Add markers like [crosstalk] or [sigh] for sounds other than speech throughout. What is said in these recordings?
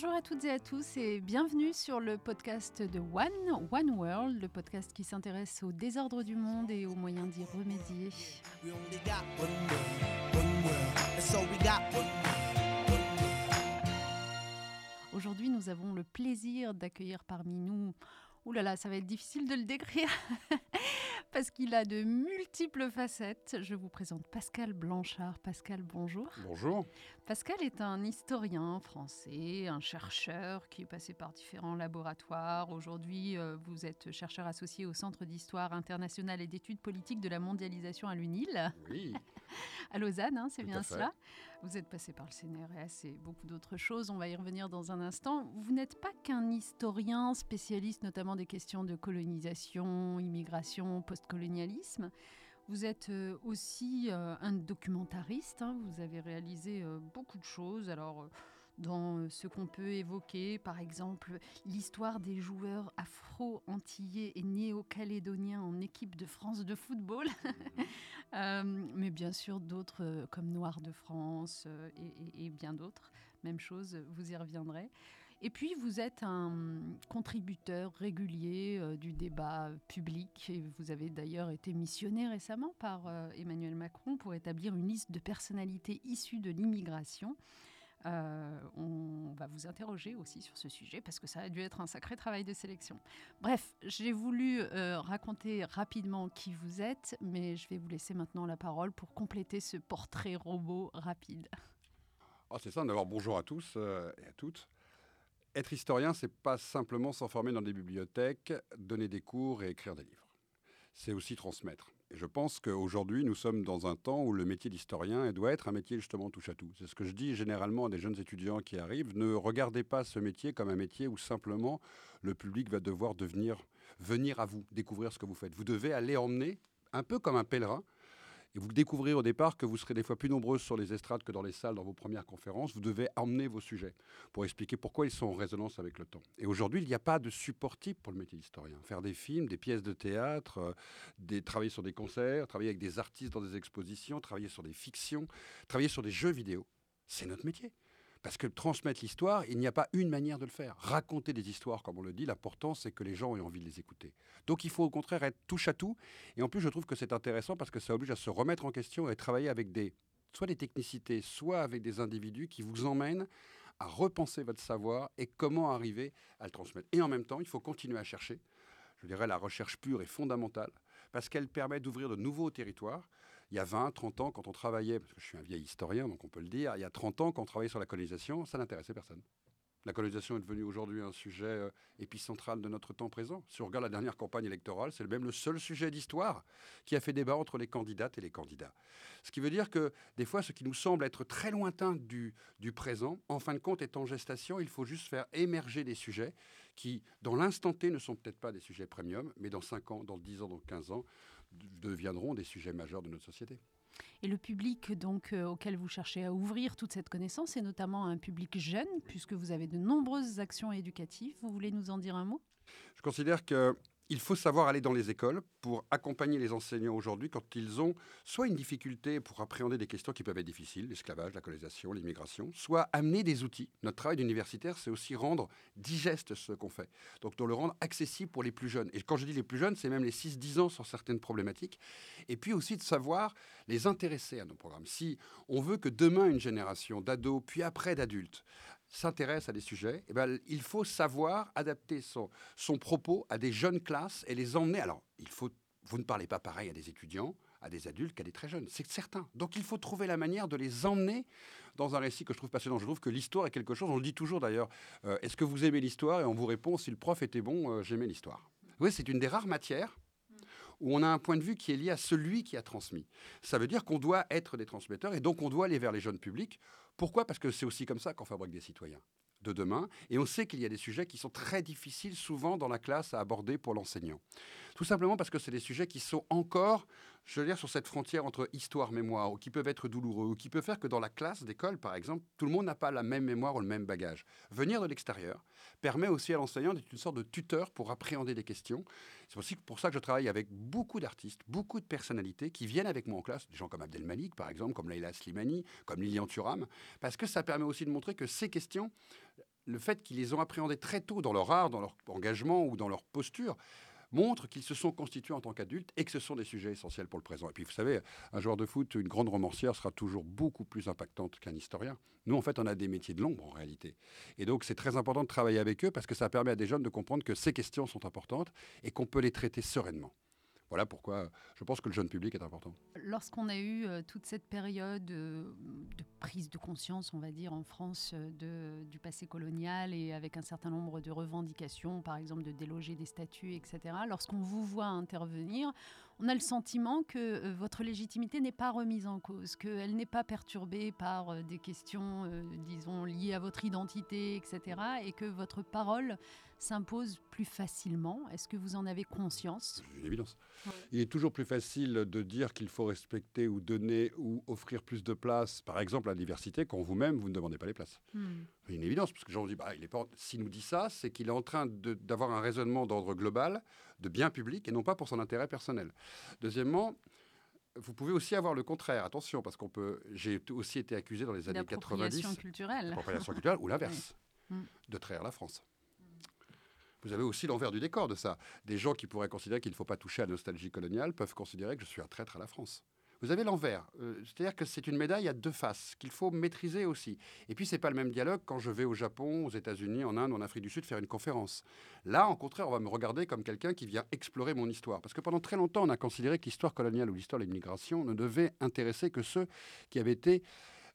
Bonjour à toutes et à tous et bienvenue sur le podcast de One, One World, le podcast qui s'intéresse au désordre du monde et aux moyens d'y remédier. Aujourd'hui, nous avons le plaisir d'accueillir parmi nous Ouh là là, ça va être difficile de le décrire [laughs] parce qu'il a de multiples facettes. Je vous présente Pascal Blanchard. Pascal, bonjour. Bonjour. Pascal est un historien français, un chercheur qui est passé par différents laboratoires. Aujourd'hui, euh, vous êtes chercheur associé au Centre d'histoire internationale et d'études politiques de la mondialisation à l'UNIL. Oui. [laughs] à Lausanne, hein, c'est bien cela. Vous êtes passé par le CNRS et beaucoup d'autres choses. On va y revenir dans un instant. Vous n'êtes pas qu'un historien spécialiste notamment des questions de colonisation, immigration, postcolonialisme. Vous êtes euh, aussi euh, un documentariste. Hein. Vous avez réalisé euh, beaucoup de choses. Alors, dans ce qu'on peut évoquer, par exemple, l'histoire des joueurs afro-antillais et néo-calédoniens en équipe de France de football, [laughs] [laughs] mais bien sûr d'autres comme Noir de France et, et bien d'autres. Même chose, vous y reviendrez. Et puis, vous êtes un contributeur régulier euh, du débat public. Et vous avez d'ailleurs été missionné récemment par euh, Emmanuel Macron pour établir une liste de personnalités issues de l'immigration. Euh, on va vous interroger aussi sur ce sujet parce que ça a dû être un sacré travail de sélection. Bref, j'ai voulu raconter rapidement qui vous êtes, mais je vais vous laisser maintenant la parole pour compléter ce portrait robot rapide. Oh, c'est ça, d'abord bonjour à tous et à toutes être historien, c'est pas simplement s'enfermer dans des bibliothèques, donner des cours et écrire des livres. C'est aussi transmettre. Je pense qu'aujourd'hui, nous sommes dans un temps où le métier d'historien doit être un métier justement touche à tout. C'est ce que je dis généralement à des jeunes étudiants qui arrivent. Ne regardez pas ce métier comme un métier où simplement le public va devoir venir à vous, découvrir ce que vous faites. Vous devez aller emmener, un peu comme un pèlerin, et vous découvrez au départ que vous serez des fois plus nombreux sur les estrades que dans les salles dans vos premières conférences. Vous devez emmener vos sujets pour expliquer pourquoi ils sont en résonance avec le temps. Et aujourd'hui, il n'y a pas de support type pour le métier d'historien. Faire des films, des pièces de théâtre, euh, travailler sur des concerts, travailler avec des artistes dans des expositions, travailler sur des fictions, travailler sur des jeux vidéo, c'est notre métier. Parce que transmettre l'histoire, il n'y a pas une manière de le faire. Raconter des histoires, comme on le dit, l'important, c'est que les gens aient envie de les écouter. Donc il faut au contraire être touche à tout. Et en plus, je trouve que c'est intéressant parce que ça oblige à se remettre en question et travailler avec des, soit des technicités, soit avec des individus qui vous emmènent à repenser votre savoir et comment arriver à le transmettre. Et en même temps, il faut continuer à chercher. Je dirais la recherche pure est fondamentale parce qu'elle permet d'ouvrir de nouveaux territoires il y a 20, 30 ans, quand on travaillait, parce que je suis un vieil historien, donc on peut le dire, il y a 30 ans, quand on travaillait sur la colonisation, ça n'intéressait personne. La colonisation est devenue aujourd'hui un sujet euh, épicentral de notre temps présent. Si on regarde la dernière campagne électorale, c'est même le seul sujet d'histoire qui a fait débat entre les candidates et les candidats. Ce qui veut dire que des fois, ce qui nous semble être très lointain du, du présent, en fin de compte, est en gestation. Il faut juste faire émerger des sujets qui, dans l'instant T, ne sont peut-être pas des sujets premium, mais dans 5 ans, dans 10 ans, dans 15 ans, deviendront des sujets majeurs de notre société. Et le public donc euh, auquel vous cherchez à ouvrir toute cette connaissance est notamment un public jeune, puisque vous avez de nombreuses actions éducatives. Vous voulez nous en dire un mot? Je considère que il faut savoir aller dans les écoles pour accompagner les enseignants aujourd'hui quand ils ont soit une difficulté pour appréhender des questions qui peuvent être difficiles, l'esclavage, la colonisation, l'immigration, soit amener des outils. Notre travail d'universitaire, c'est aussi rendre digeste ce qu'on fait. Donc de le rendre accessible pour les plus jeunes. Et quand je dis les plus jeunes, c'est même les 6-10 ans sur certaines problématiques. Et puis aussi de savoir les intéresser à nos programmes. Si on veut que demain une génération d'ados, puis après d'adultes, s'intéresse à des sujets, eh ben, il faut savoir adapter son, son propos à des jeunes classes et les emmener. Alors, il faut, vous ne parlez pas pareil à des étudiants, à des adultes qu'à des très jeunes, c'est certain. Donc il faut trouver la manière de les emmener dans un récit que je trouve passionnant. Je trouve que l'histoire est quelque chose, on le dit toujours d'ailleurs, euh, est-ce que vous aimez l'histoire? Et on vous répond, si le prof était bon, euh, j'aimais l'histoire. Oui, c'est une des rares matières où on a un point de vue qui est lié à celui qui a transmis. Ça veut dire qu'on doit être des transmetteurs et donc on doit aller vers les jeunes publics. Pourquoi? Parce que c'est aussi comme ça qu'on fabrique des citoyens de demain. Et on sait qu'il y a des sujets qui sont très difficiles souvent dans la classe à aborder pour l'enseignant. Tout simplement parce que c'est des sujets qui sont encore, je veux dire, sur cette frontière entre histoire, mémoire, ou qui peuvent être douloureux, ou qui peuvent faire que dans la classe d'école, par exemple, tout le monde n'a pas la même mémoire ou le même bagage. Venir de l'extérieur permet aussi à l'enseignant d'être une sorte de tuteur pour appréhender des questions. C'est aussi pour ça que je travaille avec beaucoup d'artistes, beaucoup de personnalités qui viennent avec moi en classe, des gens comme Abdel Malik, par exemple, comme Leila Slimani, comme Lilian Thuram, parce que ça permet aussi de montrer que ces questions le fait qu'ils les ont appréhendés très tôt dans leur art, dans leur engagement ou dans leur posture, montre qu'ils se sont constitués en tant qu'adultes et que ce sont des sujets essentiels pour le présent. Et puis, vous savez, un joueur de foot, une grande romancière sera toujours beaucoup plus impactante qu'un historien. Nous, en fait, on a des métiers de l'ombre en réalité. Et donc, c'est très important de travailler avec eux parce que ça permet à des jeunes de comprendre que ces questions sont importantes et qu'on peut les traiter sereinement. Voilà pourquoi je pense que le jeune public est important. Lorsqu'on a eu euh, toute cette période euh, de prise de conscience, on va dire, en France euh, du passé colonial et avec un certain nombre de revendications, par exemple de déloger des statuts, etc., lorsqu'on vous voit intervenir, on a le sentiment que votre légitimité n'est pas remise en cause, qu'elle n'est pas perturbée par des questions, disons, liées à votre identité, etc., et que votre parole s'impose plus facilement. Est-ce que vous en avez conscience? C'est une évidence. Il est toujours plus facile de dire qu'il faut respecter ou donner ou offrir plus de place, par exemple, à la diversité, quand vous-même, vous ne demandez pas les places. Hmm. C'est une évidence, parce que j'en dis, bah, il est pas... s'il nous dit ça, c'est qu'il est en train d'avoir un raisonnement d'ordre global, de bien public, et non pas pour son intérêt personnel. Deuxièmement, vous pouvez aussi avoir le contraire. Attention, parce qu'on peut. J'ai aussi été accusé dans les années 90. culturelle. culturelle ou l'inverse, [laughs] hmm. de trahir la France. Vous avez aussi l'envers du décor de ça. Des gens qui pourraient considérer qu'il ne faut pas toucher à la nostalgie coloniale peuvent considérer que je suis un traître à la France. Vous avez l'envers. Euh, c'est-à-dire que c'est une médaille à deux faces qu'il faut maîtriser aussi. Et puis, ce n'est pas le même dialogue quand je vais au Japon, aux États-Unis, en Inde, en Afrique du Sud faire une conférence. Là, au contraire, on va me regarder comme quelqu'un qui vient explorer mon histoire. Parce que pendant très longtemps, on a considéré que l'histoire coloniale ou l'histoire de l'immigration ne devait intéresser que ceux qui avaient été,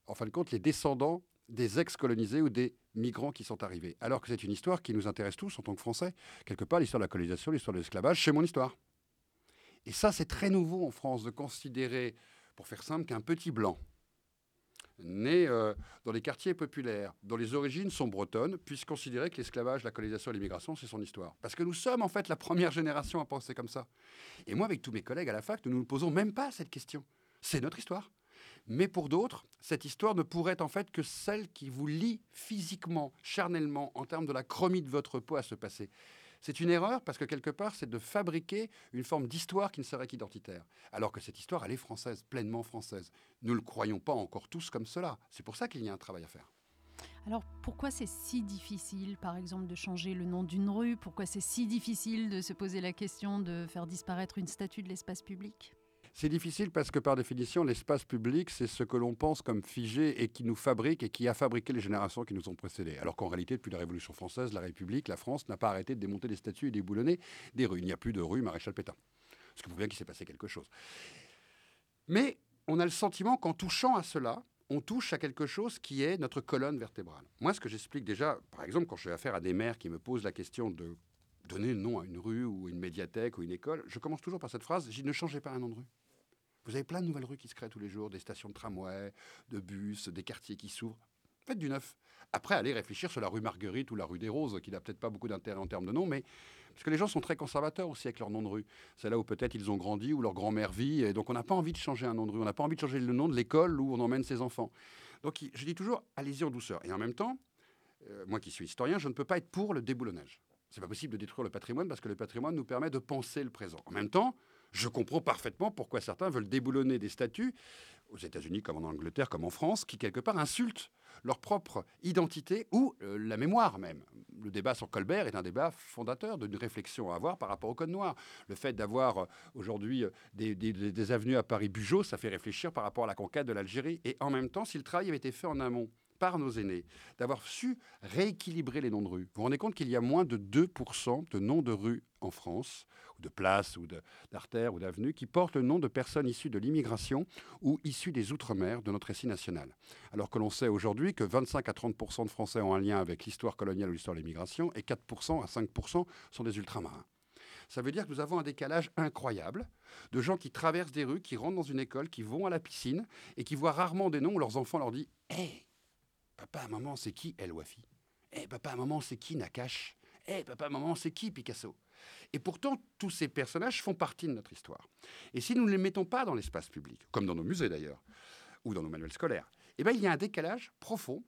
en fin de compte, les descendants des ex-colonisés ou des migrants qui sont arrivés. Alors que c'est une histoire qui nous intéresse tous en tant que Français. Quelque part, l'histoire de la colonisation, l'histoire de l'esclavage, c'est mon histoire. Et ça, c'est très nouveau en France de considérer, pour faire simple, qu'un petit blanc, né euh, dans les quartiers populaires, dont les origines sont bretonnes, puisse considérer que l'esclavage, la colonisation et l'immigration, c'est son histoire. Parce que nous sommes en fait la première génération à penser comme ça. Et moi, avec tous mes collègues à la fac, nous ne nous posons même pas cette question. C'est notre histoire. Mais pour d'autres, cette histoire ne pourrait en fait que celle qui vous lie physiquement, charnellement, en termes de la chromie de votre peau à se passer. C'est une erreur parce que quelque part, c'est de fabriquer une forme d'histoire qui ne serait qu'identitaire. Alors que cette histoire, elle est française, pleinement française. Nous ne le croyons pas encore tous comme cela. C'est pour ça qu'il y a un travail à faire. Alors pourquoi c'est si difficile, par exemple, de changer le nom d'une rue? Pourquoi c'est si difficile de se poser la question de faire disparaître une statue de l'espace public? C'est difficile parce que par définition, l'espace public, c'est ce que l'on pense comme figé et qui nous fabrique et qui a fabriqué les générations qui nous ont précédés. Alors qu'en réalité, depuis la Révolution française, la République, la France n'a pas arrêté de démonter des statues et des boulonnets des rues. Il n'y a plus de rue Maréchal Pétain. Parce que vous voyez qu'il s'est passé quelque chose. Mais on a le sentiment qu'en touchant à cela, on touche à quelque chose qui est notre colonne vertébrale. Moi, ce que j'explique déjà, par exemple, quand je fais affaire à des maires qui me posent la question de donner le nom à une rue ou une médiathèque ou une école, je commence toujours par cette phrase, ne changez pas un nom de rue. Vous avez plein de nouvelles rues qui se créent tous les jours, des stations de tramway, de bus, des quartiers qui s'ouvrent. Faites du neuf. Après, allez réfléchir sur la rue Marguerite ou la rue des Roses, qui n'a peut-être pas beaucoup d'intérêt en termes de nom, mais parce que les gens sont très conservateurs aussi avec leur nom de rue. C'est là où peut-être ils ont grandi, ou leur grand-mère vit, et donc on n'a pas envie de changer un nom de rue, on n'a pas envie de changer le nom de l'école où on emmène ses enfants. Donc je dis toujours, allez-y en douceur. Et en même temps, euh, moi qui suis historien, je ne peux pas être pour le déboulonnage. C'est pas possible de détruire le patrimoine parce que le patrimoine nous permet de penser le présent. En même temps, je comprends parfaitement pourquoi certains veulent déboulonner des statuts, aux États-Unis comme en Angleterre, comme en France, qui quelque part insultent leur propre identité ou euh, la mémoire même. Le débat sur Colbert est un débat fondateur d'une réflexion à avoir par rapport au Code noir. Le fait d'avoir euh, aujourd'hui euh, des, avenues à Paris-Bugeaud, ça fait réfléchir par rapport à la conquête de l'Algérie. Et en même temps, si le travail avait été fait en amont, par nos aînés, d'avoir su rééquilibrer les noms de rues. Vous vous rendez compte qu'il y a moins de 2% de noms de rues en France, ou de places, ou d'artères, ou d'avenues, qui portent le nom de personnes issues de l'immigration ou issues des Outre-mer de notre récit national. Alors que l'on sait aujourd'hui que 25 à 30% de Français ont un lien avec l'histoire coloniale ou l'histoire de l'immigration, et 4% à 5% sont des ultramarins. Ça veut dire que nous avons un décalage incroyable de gens qui traversent des rues, qui rentrent dans une école, qui vont à la piscine et qui voient rarement des noms où leurs enfants leur disent Hé, Papa, maman, c'est qui El Wafi? Eh, papa, maman, c'est qui Nakash Eh, papa, maman, c'est qui Picasso? Et pourtant, tous ces personnages font partie de notre histoire. Et si nous ne les mettons pas dans l'espace public, comme dans nos musées d'ailleurs, ou dans nos manuels scolaires, eh bien, il y a un décalage profond.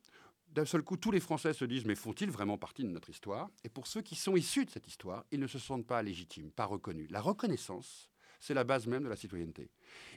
D'un seul coup, tous les Français se disent Mais font-ils vraiment partie de notre histoire? Et pour ceux qui sont issus de cette histoire, ils ne se sentent pas légitimes, pas reconnus. La reconnaissance, c'est la base même de la citoyenneté.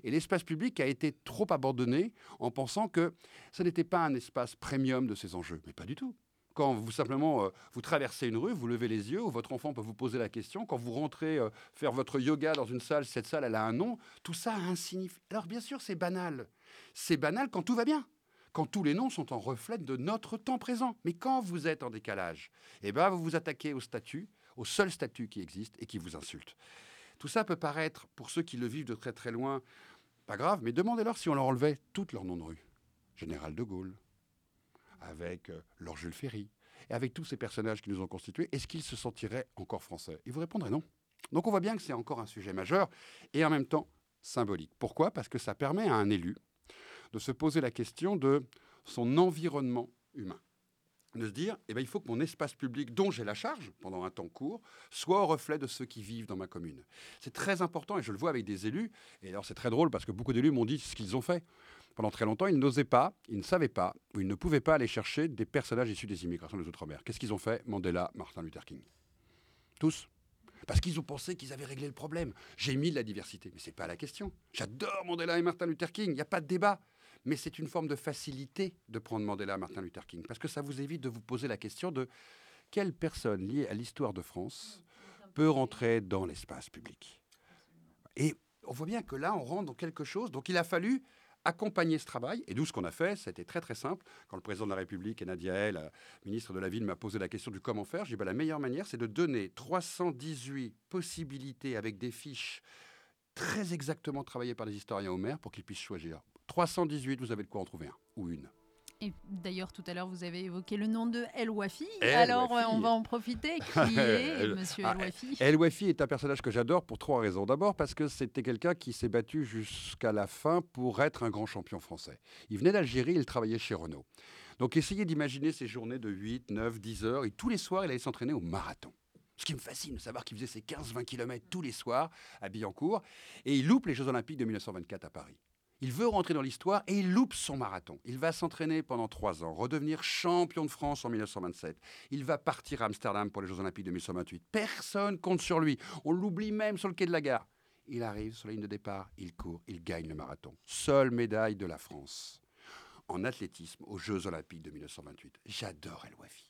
Et l'espace public a été trop abandonné en pensant que ce n'était pas un espace premium de ces enjeux. Mais pas du tout. quand vous simplement euh, vous traversez une rue, vous levez les yeux, ou votre enfant peut vous poser la question, quand vous rentrez euh, faire votre yoga dans une salle, cette salle a un nom, tout ça a un signifie. Alors bien sûr c'est banal. C'est banal quand tout va bien quand tous les noms sont en reflet de notre temps présent. Mais quand vous êtes en décalage, eh ben, vous vous attaquez au statut, au seul statut qui existe et qui vous insulte. Tout ça peut paraître, pour ceux qui le vivent de très très loin, pas grave, mais demandez-leur si on leur enlevait toutes leurs noms de rue. Général de Gaulle, avec Lord Jules Ferry, et avec tous ces personnages qui nous ont constitués, est-ce qu'ils se sentiraient encore français? Ils vous répondraient non. Donc on voit bien que c'est encore un sujet majeur et en même temps symbolique. Pourquoi? Parce que ça permet à un élu de se poser la question de son environnement humain. De se dire, eh bien, il faut que mon espace public, dont j'ai la charge pendant un temps court, soit au reflet de ceux qui vivent dans ma commune. C'est très important et je le vois avec des élus. Et alors c'est très drôle parce que beaucoup d'élus m'ont dit ce qu'ils ont fait. Pendant très longtemps, ils n'osaient pas, ils ne savaient pas, ou ils ne pouvaient pas aller chercher des personnages issus des immigrations des Outre-mer. Qu'est-ce qu'ils ont fait Mandela, Martin Luther King? Tous. Parce qu'ils ont pensé qu'ils avaient réglé le problème. J'ai mis de la diversité, mais ce n'est pas la question. J'adore Mandela et Martin Luther King, il n'y a pas de débat mais c'est une forme de facilité de prendre Mandela à Martin Luther King, parce que ça vous évite de vous poser la question de quelle personne liée à l'histoire de France peut rentrer dans l'espace public. Et on voit bien que là, on rentre dans quelque chose, donc il a fallu accompagner ce travail. Et d'où ce qu'on a fait, c'était très très simple. Quand le président de la République et Nadia El, ministre de la Ville, m'a posé la question du comment faire, j'ai dit bah, la meilleure manière, c'est de donner 318 possibilités avec des fiches très exactement travaillées par les historiens au maire pour qu'ils puissent choisir. 318, vous avez de quoi en trouver un ou une. Et d'ailleurs, tout à l'heure, vous avez évoqué le nom de El Wafi. Alors, euh, on va en profiter. [laughs] Qui est Monsieur El Wafi? El Wafi est un personnage que j'adore pour trois raisons. D'abord, parce que c'était quelqu'un qui s'est battu jusqu'à la fin pour être un grand champion français. Il venait d'Algérie, il travaillait chez Renault. Donc, essayez d'imaginer ces journées de 8, 9, 10 heures. Et tous les soirs, il allait s'entraîner au marathon. Ce qui me fascine de savoir qu'il faisait ses 15-20 km tous les soirs à Billancourt. Et il loupe les Jeux Olympiques de 1924 à Paris. Il veut rentrer dans l'histoire et il loupe son marathon. Il va s'entraîner pendant trois ans, redevenir champion de France en 1927. Il va partir à Amsterdam pour les Jeux Olympiques de 1928. Personne compte sur lui. On l'oublie même sur le quai de la gare. Il arrive sur la ligne de départ, il court, il gagne le marathon. Seule médaille de la France en athlétisme aux Jeux Olympiques de 1928. J'adore El Wafi.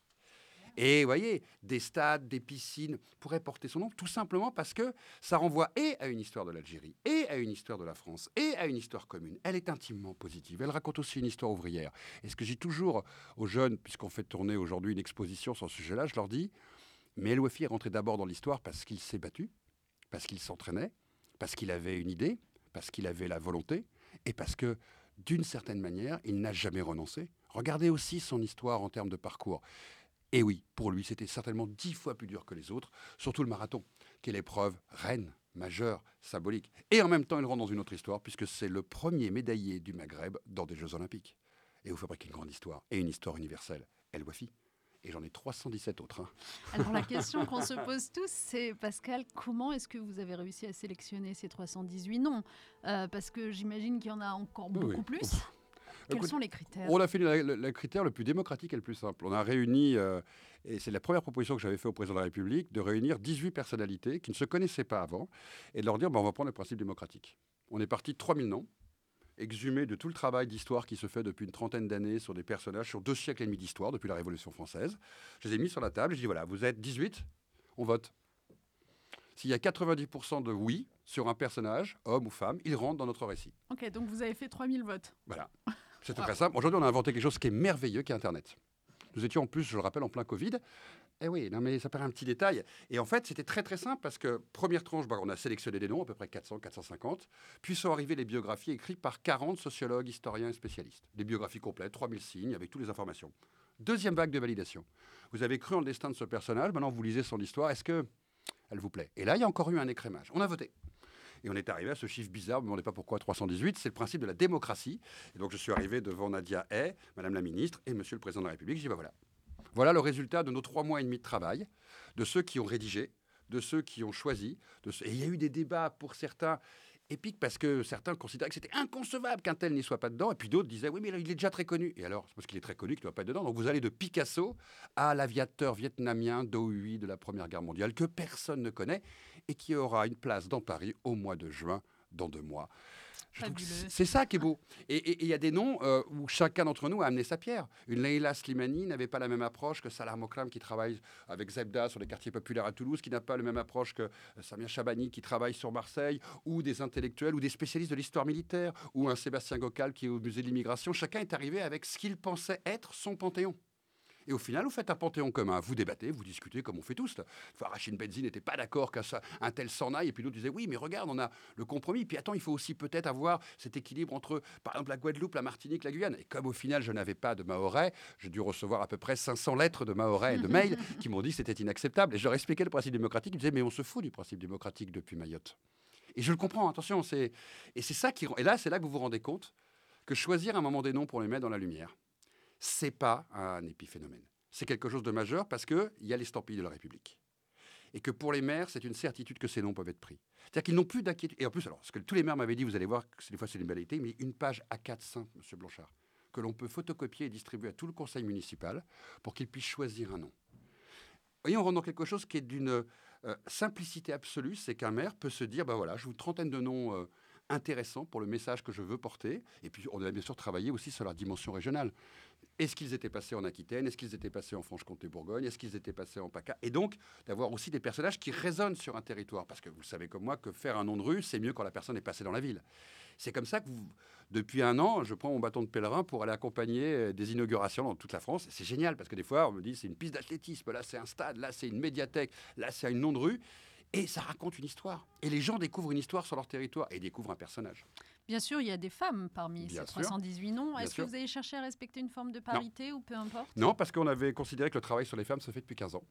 Et vous voyez, des stades, des piscines pourraient porter son nom, tout simplement parce que ça renvoie et à une histoire de l'Algérie, et à une histoire de la France, et à une histoire commune. Elle est intimement positive. Elle raconte aussi une histoire ouvrière. Et ce que j'ai toujours aux jeunes, puisqu'on fait tourner aujourd'hui une exposition sur ce sujet-là, je leur dis, mais El est rentré d'abord dans l'histoire parce qu'il s'est battu, parce qu'il s'entraînait, parce qu'il avait une idée, parce qu'il avait la volonté, et parce que, d'une certaine manière, il n'a jamais renoncé. Regardez aussi son histoire en termes de parcours. Et oui, pour lui, c'était certainement dix fois plus dur que les autres, surtout le marathon, qui est l'épreuve reine, majeure, symbolique. Et en même temps, il rentre dans une autre histoire, puisque c'est le premier médaillé du Maghreb dans des Jeux Olympiques. Et vous fabriquez une grande histoire, et une histoire universelle. El Wafi. Et j'en ai 317 autres. Hein. Alors la [laughs] question qu'on se pose tous, c'est Pascal, comment est-ce que vous avez réussi à sélectionner ces 318 noms? Euh, Parce que j'imagine qu'il y en a encore beaucoup plus. Quels sont les critères? On a fait le, critère le plus démocratique et le plus simple. On a réuni, euh, et c'est la première proposition que j'avais faite au président de la République, de réunir 18 personnalités qui ne se connaissaient pas avant et de leur dire ben, on va prendre le principe démocratique. On est parti de 3000 noms, exhumés de tout le travail d'histoire qui se fait depuis une trentaine d'années sur des personnages, sur deux siècles et demi d'histoire, depuis la Révolution française. Je les ai mis sur la table, je dis voilà, vous êtes 18, on vote. S'il y a 90% de oui sur un personnage, homme ou femme, il rentre dans notre récit. Ok, donc vous avez fait 3000 votes. Voilà. C'est très simple. Aujourd'hui, on a inventé quelque chose qui est merveilleux, qui est Internet. Nous étions en plus, je le rappelle, en plein Covid. Eh oui, non mais ça paraît un petit détail. Et en fait, c'était très très simple parce que première tranche, bah, on a sélectionné des noms, à peu près 400, 450. Puis sont arrivées les biographies écrites par 40 sociologues, historiens et spécialistes. Des biographies complètes, 3000 signes, avec toutes les informations. Deuxième vague de validation. Vous avez cru en le destin de ce personnage, maintenant vous lisez son histoire, est-ce que elle vous plaît? Et là, il y a encore eu un écrémage. On a voté. Et on est arrivé à ce chiffre bizarre, vous ne me demandez pas pourquoi 318, c'est le principe de la démocratie. Et donc je suis arrivé devant Nadia Hay, Madame la Ministre et Monsieur le Président de la République. Je dis, bah voilà, voilà le résultat de nos trois mois et demi de travail, de ceux qui ont rédigé, de ceux qui ont choisi. Et il y a eu des débats pour certains épiques parce que certains considéraient que c'était inconcevable qu'un tel n'y soit pas dedans, et puis d'autres disaient oui mais il est déjà très connu. Et alors c'est parce qu'il est très connu qu'il ne doit pas être dedans. Donc vous allez de Picasso à l'aviateur vietnamien Do de la Première Guerre mondiale que personne ne connaît et qui aura une place dans Paris au mois de juin, dans deux mois. C'est ça qui est beau. Et il y a des noms euh, où chacun d'entre nous a amené sa pierre. Une Leila Slimani n'avait pas la même approche que Salah Mokram qui travaille avec Zebda sur les quartiers populaires à Toulouse, qui n'a pas la même approche que euh, Samia Chabani qui travaille sur Marseille, ou des intellectuels, ou des spécialistes de l'histoire militaire, ou un Sébastien Gokal qui est au musée de l'immigration. Chacun est arrivé avec ce qu'il pensait être son panthéon. Et au final, vous faites un panthéon commun. Vous débattez, vous discutez comme on fait tous. Enfin, Rachid Benzi n'était pas d'accord qu'un tel s'en aille. Et puis l'autre disait oui, mais regarde, on a le compromis. Puis attends, il faut aussi peut-être avoir cet équilibre entre, par exemple, la Guadeloupe, la Martinique, la Guyane. Et comme au final, je n'avais pas de Mahorais, j'ai dû recevoir à peu près 500 lettres de Mahorais et de mails [laughs] qui m'ont dit que c'était inacceptable. Et je leur expliquais le principe démocratique. Ils disaient mais on se fout du principe démocratique depuis Mayotte. Et je le comprends, attention. C'est et c'est ça qui et là, c'est là que vous vous rendez compte que choisir un moment des noms pour les mettre dans la lumière, c'est pas un épiphénomène c'est quelque chose de majeur parce qu'il y a l'estampille de la République. Et que pour les maires, c'est une certitude que ces noms peuvent être pris. C'est-à-dire qu'ils n'ont plus d'inquiétude. Et en plus, alors, ce que tous les maires m'avaient dit, vous allez voir, que des fois c'est une banalité, mais une page A4 simple, M. Blanchard, que l'on peut photocopier et distribuer à tout le conseil municipal pour qu'il puisse choisir un nom. Voyez, on rentre dans quelque chose qui est d'une euh, simplicité absolue, c'est qu'un maire peut se dire, ben voilà, je vous trentaine de noms euh, intéressants pour le message que je veux porter. Et puis, on a bien sûr travaillé aussi sur la dimension régionale. Est-ce qu'ils étaient passés en Aquitaine? Est-ce qu'ils étaient passés en Franche-Comté-Bourgogne? Est-ce qu'ils étaient passés en PACA? Et donc, d'avoir aussi des personnages qui résonnent sur un territoire. Parce que vous savez comme moi que faire un nom de rue, c'est mieux quand la personne est passée dans la ville. C'est comme ça que depuis un an, je prends mon bâton de pèlerin pour aller accompagner euh, des inaugurations dans toute la France. C'est génial parce que des fois, on me dit c'est une piste d'athlétisme, là c'est un stade, là c'est une médiathèque, là c'est un nom de rue. Et ça raconte une histoire. Et les gens découvrent une histoire sur leur territoire et découvrent un personnage. Bien sûr, il y a des femmes parmi ces 318 noms. Est-ce que vous avez cherché à respecter une forme de parité ou peu importe? Non, parce qu'on avait considéré que le travail sur les femmes se fait depuis 15 ans.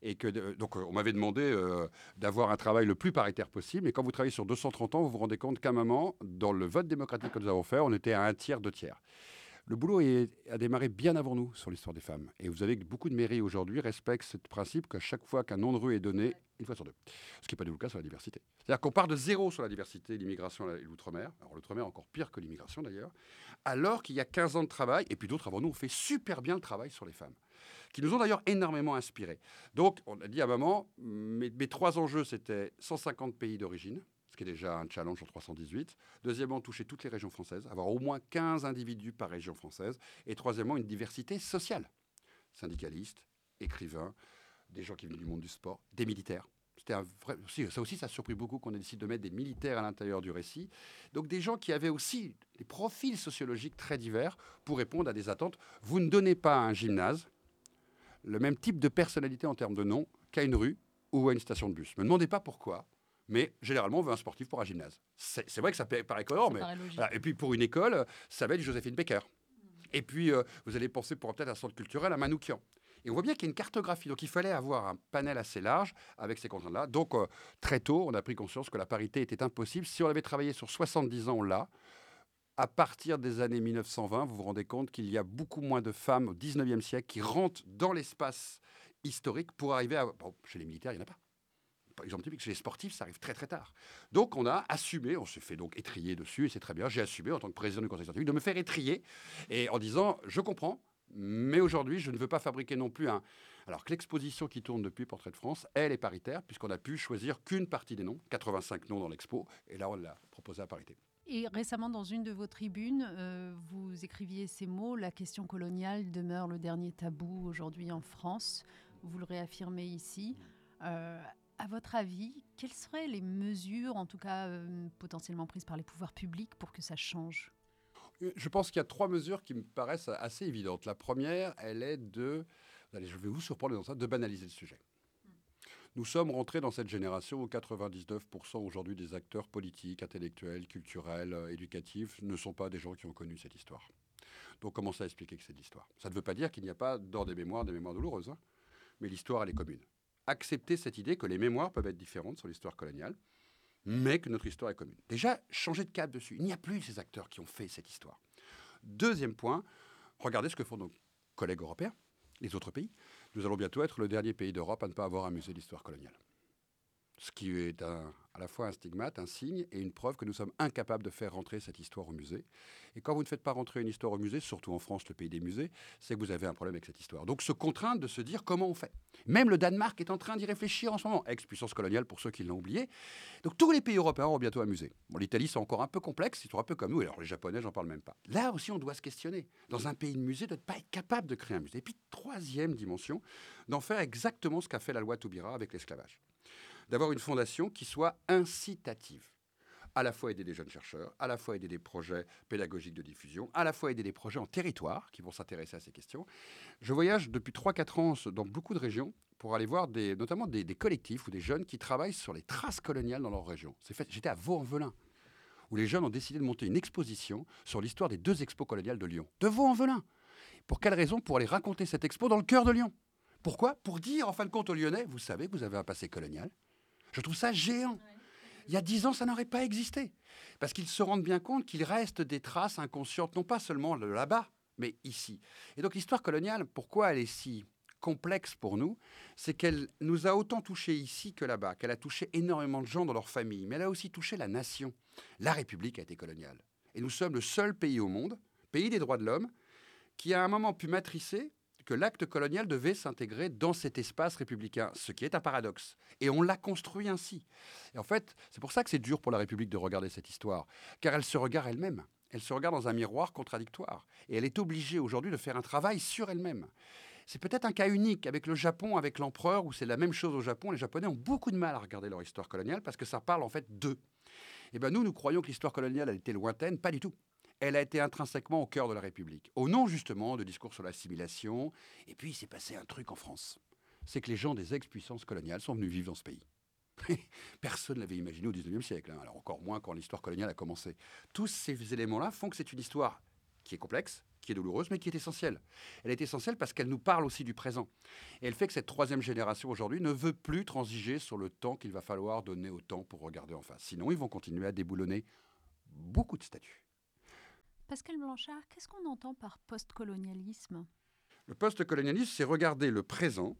Et que, donc, on m'avait demandé euh, d'avoir un travail le plus paritaire possible. Et quand vous travaillez sur 230 ans, vous vous rendez compte qu'à un moment, dans le vote démocratique que nous avons fait, on était à un tiers, deux tiers. Le boulot a démarré bien avant nous sur l'histoire des femmes. Et vous savez que beaucoup de mairies aujourd'hui respectent ce principe qu'à chaque fois qu'un nom de rue est donné, une fois sur deux. Ce qui n'est pas du tout le cas sur la diversité. C'est-à-dire qu'on part de zéro sur la diversité, l'immigration et l'outre-mer. Alors l'outre-mer encore pire que l'immigration d'ailleurs. Alors qu'il y a 15 ans de travail, et puis d'autres avant nous ont fait super bien le travail sur les femmes qui nous ont d'ailleurs énormément inspirés. Donc, on a dit à maman, mes, mes trois enjeux, c'était 150 pays d'origine, ce qui est déjà un challenge en 318. Deuxièmement, toucher toutes les régions françaises, avoir au moins 15 individus par région française. Et troisièmement, une diversité sociale. Syndicalistes, écrivains, des gens qui viennent du monde du sport, des militaires. C'était vrai, ça aussi, ça a surpris beaucoup qu'on ait décidé de mettre des militaires à l'intérieur du récit. Donc des gens qui avaient aussi des profils sociologiques très divers pour répondre à des attentes. Vous ne donnez pas à un gymnase le même type de personnalité en termes de nom qu'à une rue ou à une station de bus. Ne me demandez pas pourquoi. Mais généralement, on veut un sportif pour un gymnase. C'est vrai que ça paraît cohérent, mais. Et puis pour une école, ça va être Joséphine Becker. Et puis, euh, vous allez penser pour peut-être un centre culturel à Manoukian. Et on voit bien qu'il y a une cartographie. Donc, il fallait avoir un panel assez large avec ces contraintes-là. Donc, euh, très tôt, on a pris conscience que la parité était impossible. Si on avait travaillé sur 70 ans, on l'a. À partir des années 1920, vous vous rendez compte qu'il y a beaucoup moins de femmes au 19e siècle qui rentrent dans l'espace historique pour arriver à... Bon, chez les militaires, il n'y en a pas exemple typique, chez les sportifs, ça arrive très très tard. Donc on a assumé, on s'est fait donc étrier dessus, et c'est très bien, j'ai assumé en tant que président du conseil scientifique de me faire étrier, et en disant, je comprends, mais aujourd'hui, je ne veux pas fabriquer non plus un... Alors que l'exposition qui tourne depuis Portrait de France, elle est paritaire, puisqu'on a pu choisir qu'une partie des noms, 85 noms dans l'expo, et là on l'a proposé à parité. Et récemment, dans une de vos tribunes, euh, vous écriviez ces mots La question coloniale demeure le dernier tabou aujourd'hui en France. Vous le réaffirmez ici. Euh, à votre avis, quelles seraient les mesures, en tout cas euh, potentiellement prises par les pouvoirs publics, pour que ça change? Euh, Je pense qu'il y a trois mesures qui me paraissent assez évidentes. La première, elle est de, allez, je vais vous surprendre dans ça, de banaliser le sujet. Nous sommes rentrés dans cette génération où 99% aujourd'hui des acteurs politiques, intellectuels, culturels, euh, éducatifs ne sont pas des gens qui ont connu cette histoire. Donc commencer à expliquer que c'est l'histoire. Ça ne veut pas dire qu'il n'y a pas dans des mémoires des mémoires douloureuses, hein. mais l'histoire, elle est commune accepter cette idée que les mémoires peuvent être différentes sur l'histoire coloniale, mais que notre histoire est commune. Déjà, changer de cap dessus. Il n'y a plus ces acteurs qui ont fait cette histoire. Deuxième point, regardez ce que font nos collègues européens, les autres pays. Nous allons bientôt être le dernier pays d'Europe à ne pas avoir un musée d'histoire coloniale. Ce qui est à la fois un stigmate, un signe et une preuve que nous sommes incapables de faire rentrer cette histoire au musée. Et quand vous ne faites pas rentrer une histoire au musée, surtout en France, le pays des musées, c'est que vous avez un problème avec cette histoire. Donc se contraindre de se dire comment on fait. Même le Danemark est en train d'y réfléchir en ce moment, ex-puissance coloniale pour ceux qui l'ont oublié. Donc tous les pays européens auront bientôt un musée. Bon, l'Italie, c'est encore un peu complexe, ils sont un peu comme nous, alors les Japonais, j'en parle même pas. Là aussi, on doit se questionner. Dans un pays de musée, de ne pas être capable de créer un musée. Et puis, troisième dimension, d'en faire exactement ce qu'a fait la loi Toubira avec l'esclavage d'avoir une fondation qui soit incitative à la fois aider des jeunes chercheurs, à la fois aider des projets pédagogiques de diffusion, à la fois aider des projets en territoire qui vont s'intéresser à ces questions. Je voyage depuis 3-4 ans dans beaucoup de régions pour aller voir notamment des, collectifs ou des jeunes qui travaillent sur les traces coloniales dans leur région. J'étais à Vaux-en-Velin, où les jeunes ont décidé de monter une exposition sur l'histoire des deux expos coloniales de Lyon. De Vaux-en-Velin. Pour quelle raison? Pour aller raconter cette expo dans le cœur de Lyon. Pourquoi? Pour dire en fin de compte aux Lyonnais, vous savez que vous avez un passé colonial, je trouve ça géant. Il y a dix ans, ça n'aurait pas existé. Parce qu'ils se rendent bien compte qu'il reste des traces inconscientes, non pas seulement là-bas, mais ici. Et donc l'histoire coloniale, pourquoi elle est si complexe pour nous, c'est qu'elle nous a autant touché ici que là-bas, qu'elle a touché énormément de gens dans leur famille, mais elle a aussi touché la nation. La République a été coloniale. Et nous sommes le seul pays au monde, pays des droits de l'homme, qui a à un moment pu matricer que l'acte colonial devait s'intégrer dans cet espace républicain, ce qui est un paradoxe. Et on l'a construit ainsi. Et en fait, c'est pour ça que c'est dur pour la République de regarder cette histoire, car elle se regarde elle-même. Elle se regarde dans un miroir contradictoire. Et elle est obligée aujourd'hui de faire un travail sur elle-même. C'est peut-être un cas unique avec le Japon, avec l'empereur, où c'est la même chose au Japon. Les Japonais ont beaucoup de mal à regarder leur histoire coloniale parce que ça parle en fait d'eux. Et eh bien nous, nous croyons que l'histoire coloniale, elle était lointaine. Pas du tout elle a été intrinsèquement au cœur de la République, au nom justement de discours sur l'assimilation. Et puis il s'est passé un truc en France, c'est que les gens des ex-puissances coloniales sont venus vivre dans ce pays. [laughs] Personne ne l'avait imaginé au XIXe siècle, hein. alors encore moins quand l'histoire coloniale a commencé. Tous ces éléments-là font que c'est une histoire qui est complexe, qui est douloureuse, mais qui est essentielle. Elle est essentielle parce qu'elle nous parle aussi du présent. Et elle fait que cette troisième génération aujourd'hui ne veut plus transiger sur le temps qu'il va falloir donner au temps pour regarder en face. Sinon, ils vont continuer à déboulonner beaucoup de statuts. Pascal Blanchard, qu'est-ce qu'on entend par postcolonialisme? Le postcolonialisme, c'est regarder le présent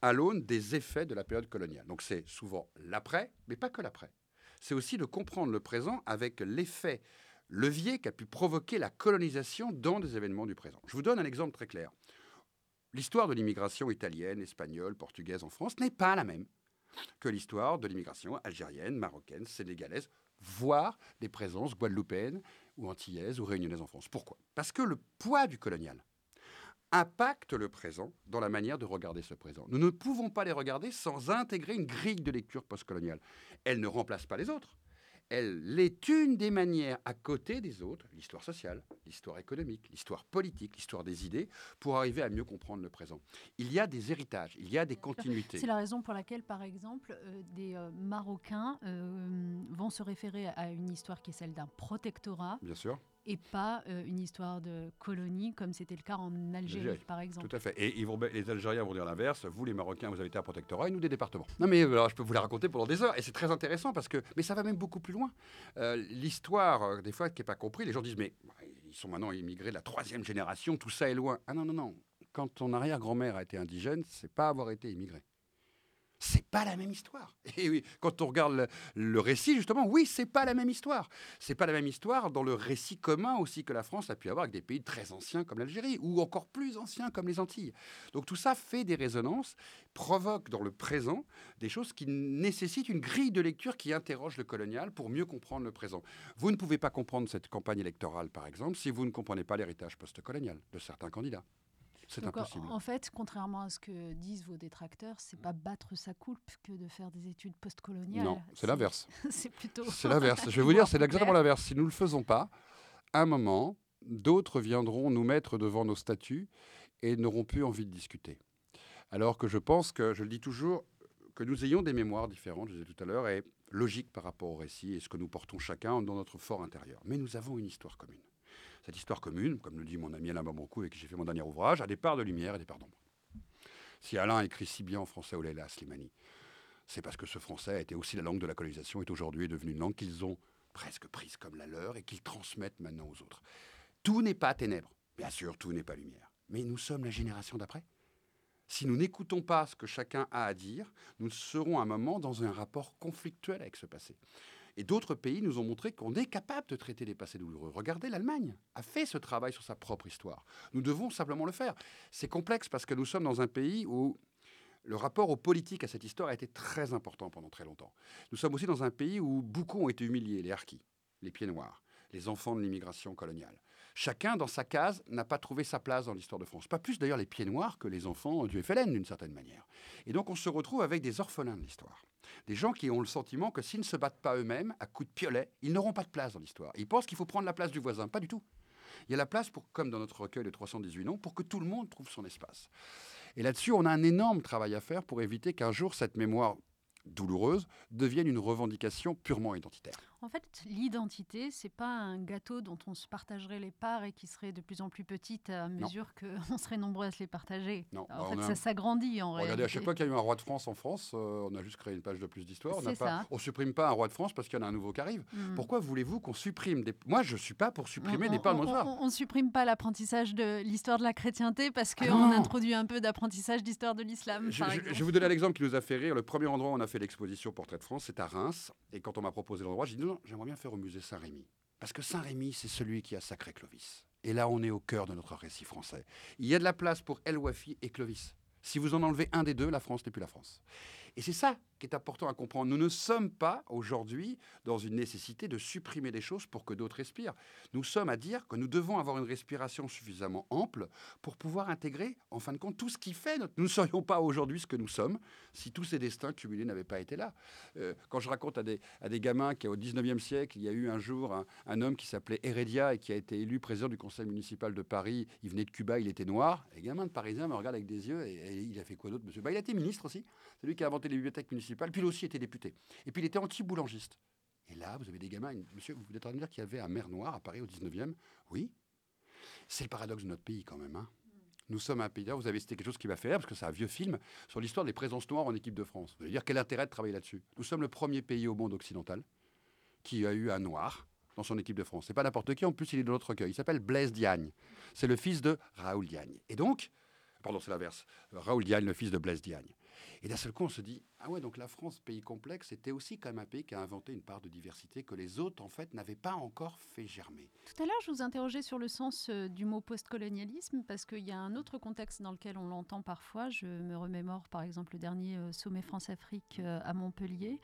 à l'aune des effets de la période coloniale. Donc c'est souvent l'après, mais pas que l'après. C'est aussi de comprendre le présent avec l'effet levier qu'a pu provoquer la colonisation dans des événements du présent. Je vous donne un exemple très clair. L'histoire de l'immigration italienne, espagnole, portugaise en France n'est pas la même que l'histoire de l'immigration algérienne, marocaine, sénégalaise, voire des présences guadeloupéennes ou antillaises ou réunionnaises en France. Pourquoi? Parce que le poids du colonial impacte le présent dans la manière de regarder ce présent. Nous ne pouvons pas les regarder sans intégrer une grille de lecture postcoloniale. Elle ne remplace pas les autres elle est une des manières, à côté des autres, l'histoire sociale, l'histoire économique, l'histoire politique, l'histoire des idées, pour arriver à mieux comprendre le présent. Il y a des héritages, il y a des continuités. C'est la raison pour laquelle, par exemple, euh, des euh, Marocains euh, vont se référer à une histoire qui est celle d'un protectorat. Bien sûr et pas euh, une histoire de colonie comme c'était le cas en Algérie, par exemple. Tout à fait. Et ils vont, les Algériens vont dire l'inverse. Vous, les Marocains, vous avez été un protectorat et nous des départements. Non, mais alors, je peux vous la raconter pendant des heures. Et c'est très intéressant parce que, mais ça va même beaucoup plus loin. Euh, l'histoire, euh, des fois, qui n'est pas compris, les gens disent, mais ils sont maintenant immigrés de la troisième génération, tout ça est loin. Ah non, non, non. Quand ton arrière-grand-mère a été indigène, c'est pas avoir été immigré c'est pas la même histoire. [laughs] Et oui, quand on regarde le, récit, justement, oui, c'est pas la même histoire. C'est pas la même histoire dans le récit commun aussi que la France a pu avoir avec des pays très anciens comme l'Algérie ou encore plus anciens comme les Antilles. Donc tout ça fait des résonances, provoque dans le présent des choses qui nécessitent une grille de lecture qui interroge le colonial pour mieux comprendre le présent. Vous ne pouvez pas comprendre cette campagne électorale, par exemple, si vous ne comprenez pas l'héritage post-colonial de certains candidats. C'est impossible. En fait, contrairement à ce que disent vos détracteurs, c'est pas battre sa coulpe que de faire des études postcoloniales. Non, c'est l'inverse. [laughs] c'est plutôt. C'est l'inverse. Je vais vous dire, c'est [laughs] exactement l'inverse. Si nous ne le faisons pas, à un moment, d'autres viendront nous mettre devant nos statuts et n'auront plus envie de discuter. Alors que je pense que, je le dis toujours, que nous ayons des mémoires différentes, je disais tout à l'heure, est logique par rapport au récit et ce que nous portons chacun dans notre fort intérieur. Mais nous avons une histoire commune. Cette histoire commune, comme le dit mon ami Alain Bambourcou avec qui j'ai fait mon dernier ouvrage, a des parts de lumière et des parts d'ombre. Si Alain écrit si bien en français Olela Slimani, c'est parce que ce français a été aussi la langue de la colonisation, est aujourd'hui devenu une langue qu'ils ont presque prise comme la leur et qu'ils transmettent maintenant aux autres. Tout n'est pas ténèbres, bien sûr, tout n'est pas lumière. Mais nous sommes la génération d'après. Si nous n'écoutons pas ce que chacun a à dire, nous serons à un moment dans un rapport conflictuel avec ce passé. Et d'autres pays nous ont montré qu'on est capable de traiter les passés douloureux. Regardez, l'Allemagne a fait ce travail sur sa propre histoire. Nous devons simplement le faire. C'est complexe parce que nous sommes dans un pays où le rapport aux politiques à cette histoire a été très important pendant très longtemps. Nous sommes aussi dans un pays où beaucoup ont été humiliés, les harkis, les pieds noirs, les enfants de l'immigration coloniale. Chacun, dans sa case, n'a pas trouvé sa place dans l'histoire de France. Pas plus d'ailleurs les pieds noirs que les enfants du FLN, d'une certaine manière. Et donc on se retrouve avec des orphelins de l'histoire. Des gens qui ont le sentiment que s'ils ne se battent pas eux-mêmes, à coups de piolet, ils n'auront pas de place dans l'histoire. Ils pensent qu'il faut prendre la place du voisin. Pas du tout. Il y a la place, pour, comme dans notre recueil de 318 noms, pour que tout le monde trouve son espace. Et là-dessus, on a un énorme travail à faire pour éviter qu'un jour cette mémoire douloureuse devienne une revendication purement identitaire. En fait, l'identité, c'est pas un gâteau dont on se partagerait les parts et qui serait de plus en plus petite à mesure qu'on [laughs] serait nombreux à se les partager. Non. En fait, ça s'agrandit en réalité. Regardez, à chaque fois qu'il y a eu un roi de France en France, euh, on a juste créé une page de plus d'histoire. On ne supprime pas un roi de France parce qu'il y en a un nouveau qui arrive. Hmm. Pourquoi voulez-vous qu'on supprime des... Moi, je ne suis pas pour supprimer des parts de On ne supprime pas l'apprentissage de l'histoire de la chrétienté parce ah qu'on introduit un peu d'apprentissage d'histoire de l'islam. Je, je, vais vous donner l'exemple qui nous a fait rire. Le premier endroit où on a fait l'exposition Portrait de France, c'est à Reims. Et quand on m'a proposé l'endroit, j'ai dit non, j'aimerais bien faire au musée Saint-Rémy. Parce que Saint-Rémy, c'est celui qui a sacré Clovis. Et là, on est au cœur de notre récit français. Il y a de la place pour El Wafi et Clovis. Si vous en enlevez un des deux, la France n'est plus la France. Et c'est ça qui est important à comprendre. Nous ne sommes pas aujourd'hui dans une nécessité de supprimer des choses pour que d'autres respirent. Nous sommes à dire que nous devons avoir une respiration suffisamment ample pour pouvoir intégrer, en fin de compte, tout ce qui fait notre... Nous ne serions pas aujourd'hui ce que nous sommes si tous ces destins cumulés n'avaient pas été là. Euh, quand je raconte à des, à des gamins qu'au 19e siècle, il y a eu un jour un, homme qui s'appelait Heredia et qui a été élu président du conseil municipal de Paris, il venait de Cuba, il était noir, les gamins de Parisiens me regardent avec des yeux et, il a fait quoi d'autre, monsieur? Bah, Il a été ministre aussi. C'est lui qui a inventé les bibliothèques municipales, puis il aussi était député. Et puis il était anti-boulangiste. Et là, vous avez des gamins, monsieur, vous êtes en train de dire qu'il y avait un maire noir à Paris au 19e Oui. C'est le paradoxe de notre pays quand même. Hein. Nous sommes un pays, vous avez cité quelque chose qui va faire, parce que c'est un vieux film, sur l'histoire des présences noires en équipe de France. Vous allez dire quel intérêt de travailler là-dessus? Nous sommes le premier pays au monde occidental qui a eu un noir dans son équipe de France. C'est pas n'importe qui, en plus il est de notre recueil. Il s'appelle Blaise Diagne. C'est le fils de Raoul Diagne. Et donc, pardon, c'est l'inverse. Raoul Diagne, le fils de Blaise Diagne. Et d'un seul coup, on se dit, ah ouais, donc la France, pays complexe, c'était aussi quand un pays qui a inventé une part de diversité que les autres, en fait, n'avaient pas encore fait germer. Tout à l'heure, je vous interrogeais sur le sens euh, du mot postcolonialisme, parce qu'il y a un autre contexte dans lequel on l'entend parfois. Je me remémore, par exemple, le dernier euh, sommet France-Afrique euh, à Montpellier,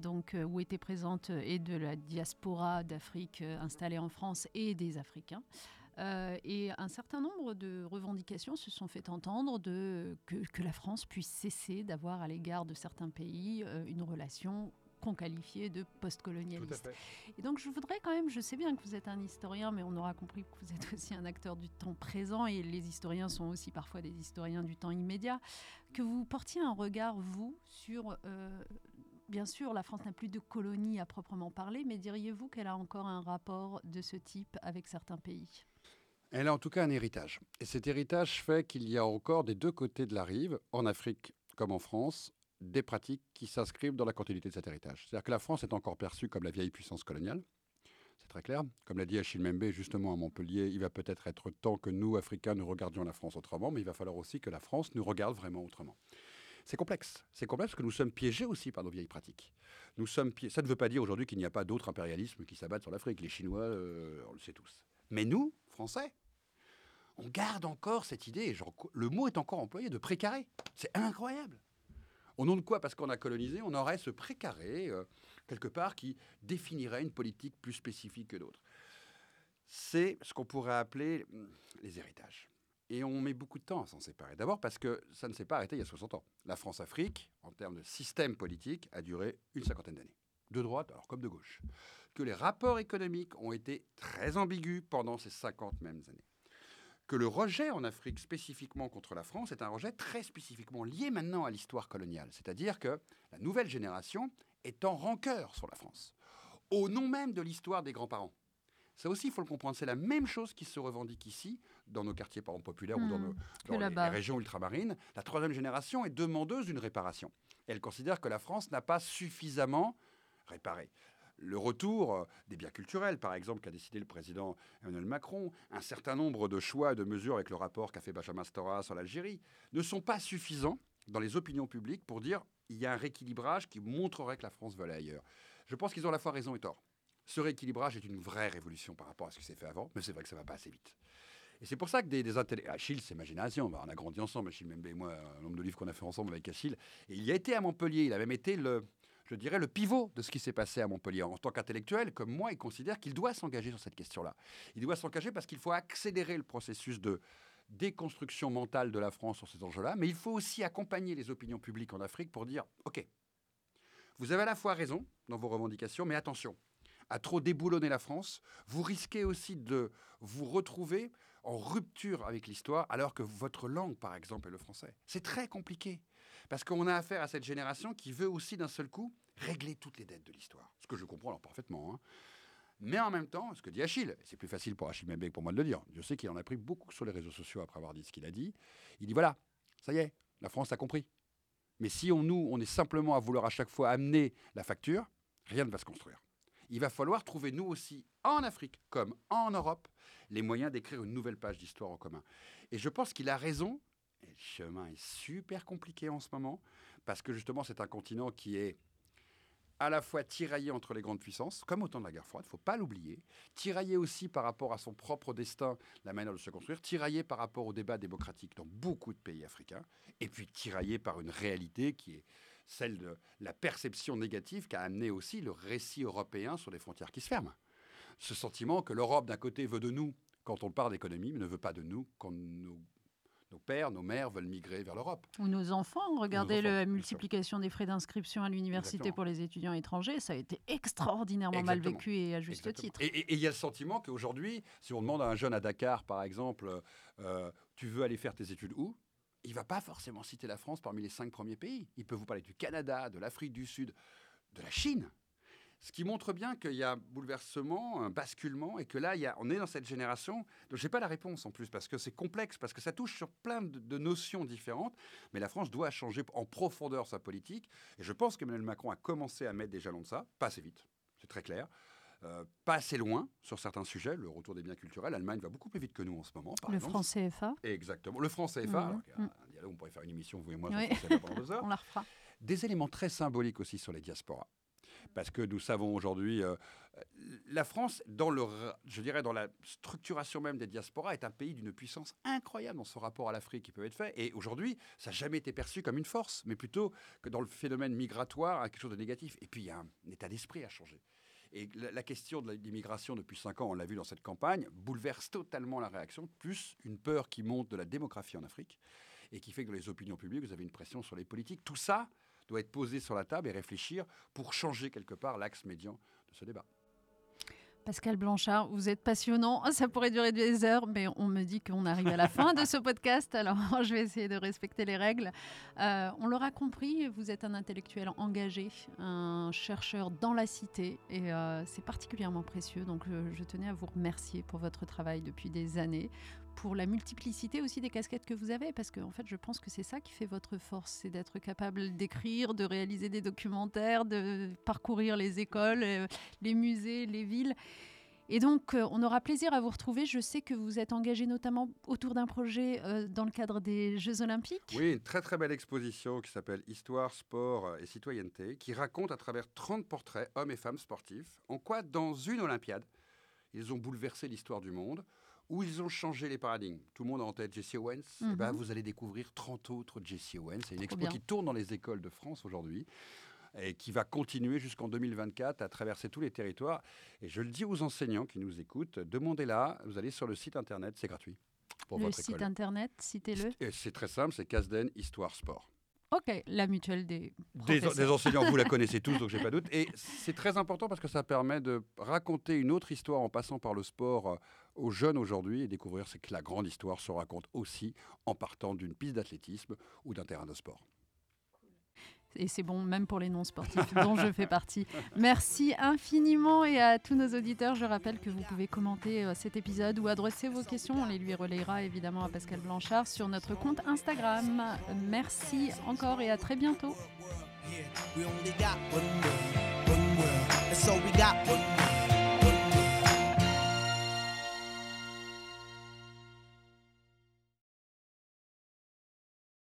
donc, où étaient présentes et de la diaspora d'Afrique installée en France et des Africains. Euh, et un certain nombre de revendications se sont fait entendre de, que, la France puisse cesser d'avoir à l'égard de certains pays euh, une relation qu'on qualifiait de post-colonialiste. Et donc je voudrais quand même, je sais bien que vous êtes un historien, mais on aura compris que vous êtes aussi un acteur du temps présent, et les historiens sont aussi parfois des historiens du temps immédiat, que vous portiez un regard, vous, sur... Euh, bien sûr, la France n'a plus de colonies à proprement parler, mais diriez-vous qu'elle a encore un rapport de ce type avec certains pays? Elle a en tout cas un héritage. Et cet héritage fait qu'il y a encore des deux côtés de la rive, en Afrique comme en France, des pratiques qui s'inscrivent dans la continuité de cet héritage. C'est-à-dire que la France est encore perçue comme la vieille puissance coloniale. C'est très clair. Comme l'a dit Achille Membe justement à Montpellier, il va peut-être être temps que nous, Africains, nous regardions la France autrement, mais il va falloir aussi que la France nous regarde vraiment autrement. C'est complexe. C'est complexe parce que nous sommes piégés aussi par nos vieilles pratiques. Nous sommes Ça ne veut pas dire aujourd'hui qu'il n'y a pas d'autres impérialismes qui s'abattent sur l'Afrique. Les Chinois, euh, on le sait tous. Mais nous, Français, on garde encore cette idée, le mot est encore employé, de précaré. C'est incroyable. Au nom de quoi? Parce qu'on a colonisé, on aurait ce précaré, euh, quelque part, qui définirait une politique plus spécifique que d'autres. C'est ce qu'on pourrait appeler hmm, les héritages. Et on met beaucoup de temps à s'en séparer. D'abord parce que ça ne s'est pas arrêté il y a 60 ans. La France-Afrique, en termes de système politique, a duré une cinquantaine d'années. De droite, alors comme de gauche. Que les rapports économiques ont été très ambigus pendant ces 50 mêmes années que le rejet en Afrique spécifiquement contre la France est un rejet très spécifiquement lié maintenant à l'histoire coloniale. C'est-à-dire que la nouvelle génération est en rancœur sur la France, au nom même de l'histoire des grands-parents. Ça aussi, il faut le comprendre. C'est la même chose qui se revendique ici, dans nos quartiers parents populaires ou dans, hmm, les, régions ultramarines. La troisième génération est demandeuse d'une réparation. Elle considère que la France n'a pas suffisamment réparé le retour des biens culturels, par exemple, qu'a décidé le président Emmanuel Macron, un certain nombre de choix et de mesures avec le rapport qu'a fait Benjamin Stora sur l'Algérie, ne sont pas suffisants dans les opinions publiques pour dire il y a un rééquilibrage qui montrerait que la France veut aller ailleurs. Je pense qu'ils ont à la fois raison et tort. Ce rééquilibrage est une vraie révolution par rapport à ce qui s'est fait avant, mais c'est vrai que ça va pas assez vite. Et c'est pour ça que des, des intellectuels. Achille, c'est ma génération. On a grandi ensemble, Achille Membe et moi, un nombre de livres qu'on a fait ensemble avec Achille. Et il y a été à Montpellier. Il a même été le, je dirais, le pivot de ce qui s'est passé à Montpellier. En tant qu'intellectuel, comme moi, il considère qu'il doit s'engager sur cette question-là. Il doit s'engager parce qu'il faut accélérer le processus de déconstruction mentale de la France sur ces enjeux-là, mais il faut aussi accompagner les opinions publiques en Afrique pour dire, OK, vous avez à la fois raison dans vos revendications, mais attention, à trop déboulonner la France, vous risquez aussi de vous retrouver en rupture avec l'histoire, alors que votre langue, par exemple, est le français. C'est très compliqué, parce qu'on a affaire à cette génération qui veut aussi d'un seul coup régler toutes les dettes de l'histoire. Ce que je comprends parfaitement. Hein. Mais en même temps, ce que dit Achille, c'est plus facile pour Achille Mbembe pour moi de le dire, je sais qu'il en a pris beaucoup sur les réseaux sociaux après avoir dit ce qu'il a dit, il dit voilà, ça y est, la France a compris. Mais si on, nous, on est simplement à vouloir à chaque fois amener la facture, rien ne va se construire. Il va falloir trouver, nous aussi, en Afrique comme en Europe, les moyens d'écrire une nouvelle page d'histoire en commun. Et je pense qu'il a raison. Le chemin est super compliqué en ce moment, parce que justement, c'est un continent qui est à la fois tiraillé entre les grandes puissances, comme au temps de la guerre froide, il ne faut pas l'oublier, tiraillé aussi par rapport à son propre destin, la manière de se construire, tiraillé par rapport au débat démocratique dans beaucoup de pays africains, et puis tiraillé par une réalité qui est celle de la perception négative qu'a amené aussi le récit européen sur les frontières qui se ferment. Ce sentiment que l'Europe, d'un côté, veut de nous quand on parle d'économie, mais ne veut pas de nous quand nous nos pères, nos mères veulent migrer vers l'Europe. Ou nos enfants. Regardez la multiplication des frais d'inscription à l'université pour les étudiants étrangers. Ça a été extraordinairement mal vécu et à juste titre. Et il y a le sentiment qu'aujourd'hui, si on demande à un jeune à Dakar, par exemple, euh, tu veux aller faire tes études où? Il va pas forcément citer la France parmi les cinq premiers pays. Il peut vous parler du Canada, de l'Afrique du Sud, de la Chine. Ce qui montre bien qu'il y a un bouleversement, un basculement, et que là, on est dans cette génération. Je n'ai pas la réponse en plus, parce que c'est complexe, parce que ça touche sur plein de, notions différentes. Mais la France doit changer en profondeur sa politique. Et je pense qu'Emmanuel Macron a commencé à mettre des jalons de ça, pas assez vite, c'est très clair. Euh, pas assez loin sur certains sujets, le retour des biens culturels. L'Allemagne va beaucoup plus vite que nous en ce moment. le franc CFA. Exactement. Le franc CFA. Mmh, mmh. on pourrait faire une émission, vous et moi, pendant deux heures. [laughs] on la refera. Des éléments très symboliques aussi sur les diasporas parce que nous savons aujourd'hui, euh, la France, dans le, je dirais, dans la structuration même des diasporas, est un pays d'une puissance incroyable dans son rapport à l'Afrique qui peut être fait. Et aujourd'hui, ça n'a jamais été perçu comme une force, mais plutôt que dans le phénomène migratoire, quelque chose de négatif. Et puis, il y a un, état d'esprit à changer. Et la, question de l'immigration depuis cinq ans, on l'a vu dans cette campagne, bouleverse totalement la réaction, plus une peur qui monte de la démographie en Afrique et qui fait que les opinions publiques, vous avez une pression sur les politiques. Tout ça, doit être posé sur la table et réfléchir pour changer quelque part l'axe médian de ce débat. Pascal Blanchard, vous êtes passionnant. [laughs] Ça pourrait durer des heures, mais on me dit qu'on arrive à la fin de ce podcast, alors [laughs] je vais essayer de respecter les règles. Euh, on l'aura compris, vous êtes un intellectuel engagé, un chercheur dans la cité, et euh, c'est particulièrement précieux. Donc je tenais à vous remercier pour votre travail depuis des années pour la multiplicité aussi des casquettes que vous avez, parce que en fait, je pense que c'est ça qui fait votre force, c'est d'être capable d'écrire, de réaliser des documentaires, de parcourir les écoles, euh, les musées, les villes. Et donc, euh, on aura plaisir à vous retrouver. Je sais que vous êtes engagé notamment autour d'un projet euh, dans le cadre des Jeux Olympiques. Oui, une très très belle exposition qui s'appelle Histoire, Sport et Citoyenneté, qui raconte à travers 30 portraits, hommes et femmes sportifs, en quoi dans une Olympiade, ils ont bouleversé l'histoire du monde où ils ont changé les paradigmes. Tout le monde a en tête Jesse Owens. Eh ben, mhm. vous allez découvrir 30 autres Jesse Owens. C'est une expo qui tourne dans les écoles de France aujourd'hui et qui va continuer jusqu'en 2024 à traverser tous les territoires. Et je le dis aux enseignants qui nous écoutent, demandez-la, vous allez sur le site internet, c'est gratuit. Pour le site internet, citez-le. C'est très simple, c'est Casden Histoire Sport. Ok, la mutuelle des, des, enseignants, vous la [laughs] connaissez tous, donc j'ai pas doute. Et c'est très important parce que ça permet de raconter une autre histoire en passant par le sport euh, aux jeunes aujourd'hui et découvrir que la grande histoire se raconte aussi en partant d'une piste d'athlétisme ou d'un terrain de sport et c'est bon même pour les non-sportifs dont je fais partie. Merci infiniment et à tous nos auditeurs, je rappelle que vous pouvez commenter euh, cet épisode ou adresser vos questions, on les lui relayera évidemment à Pascal Blanchard sur notre compte Instagram. Merci encore et à très bientôt.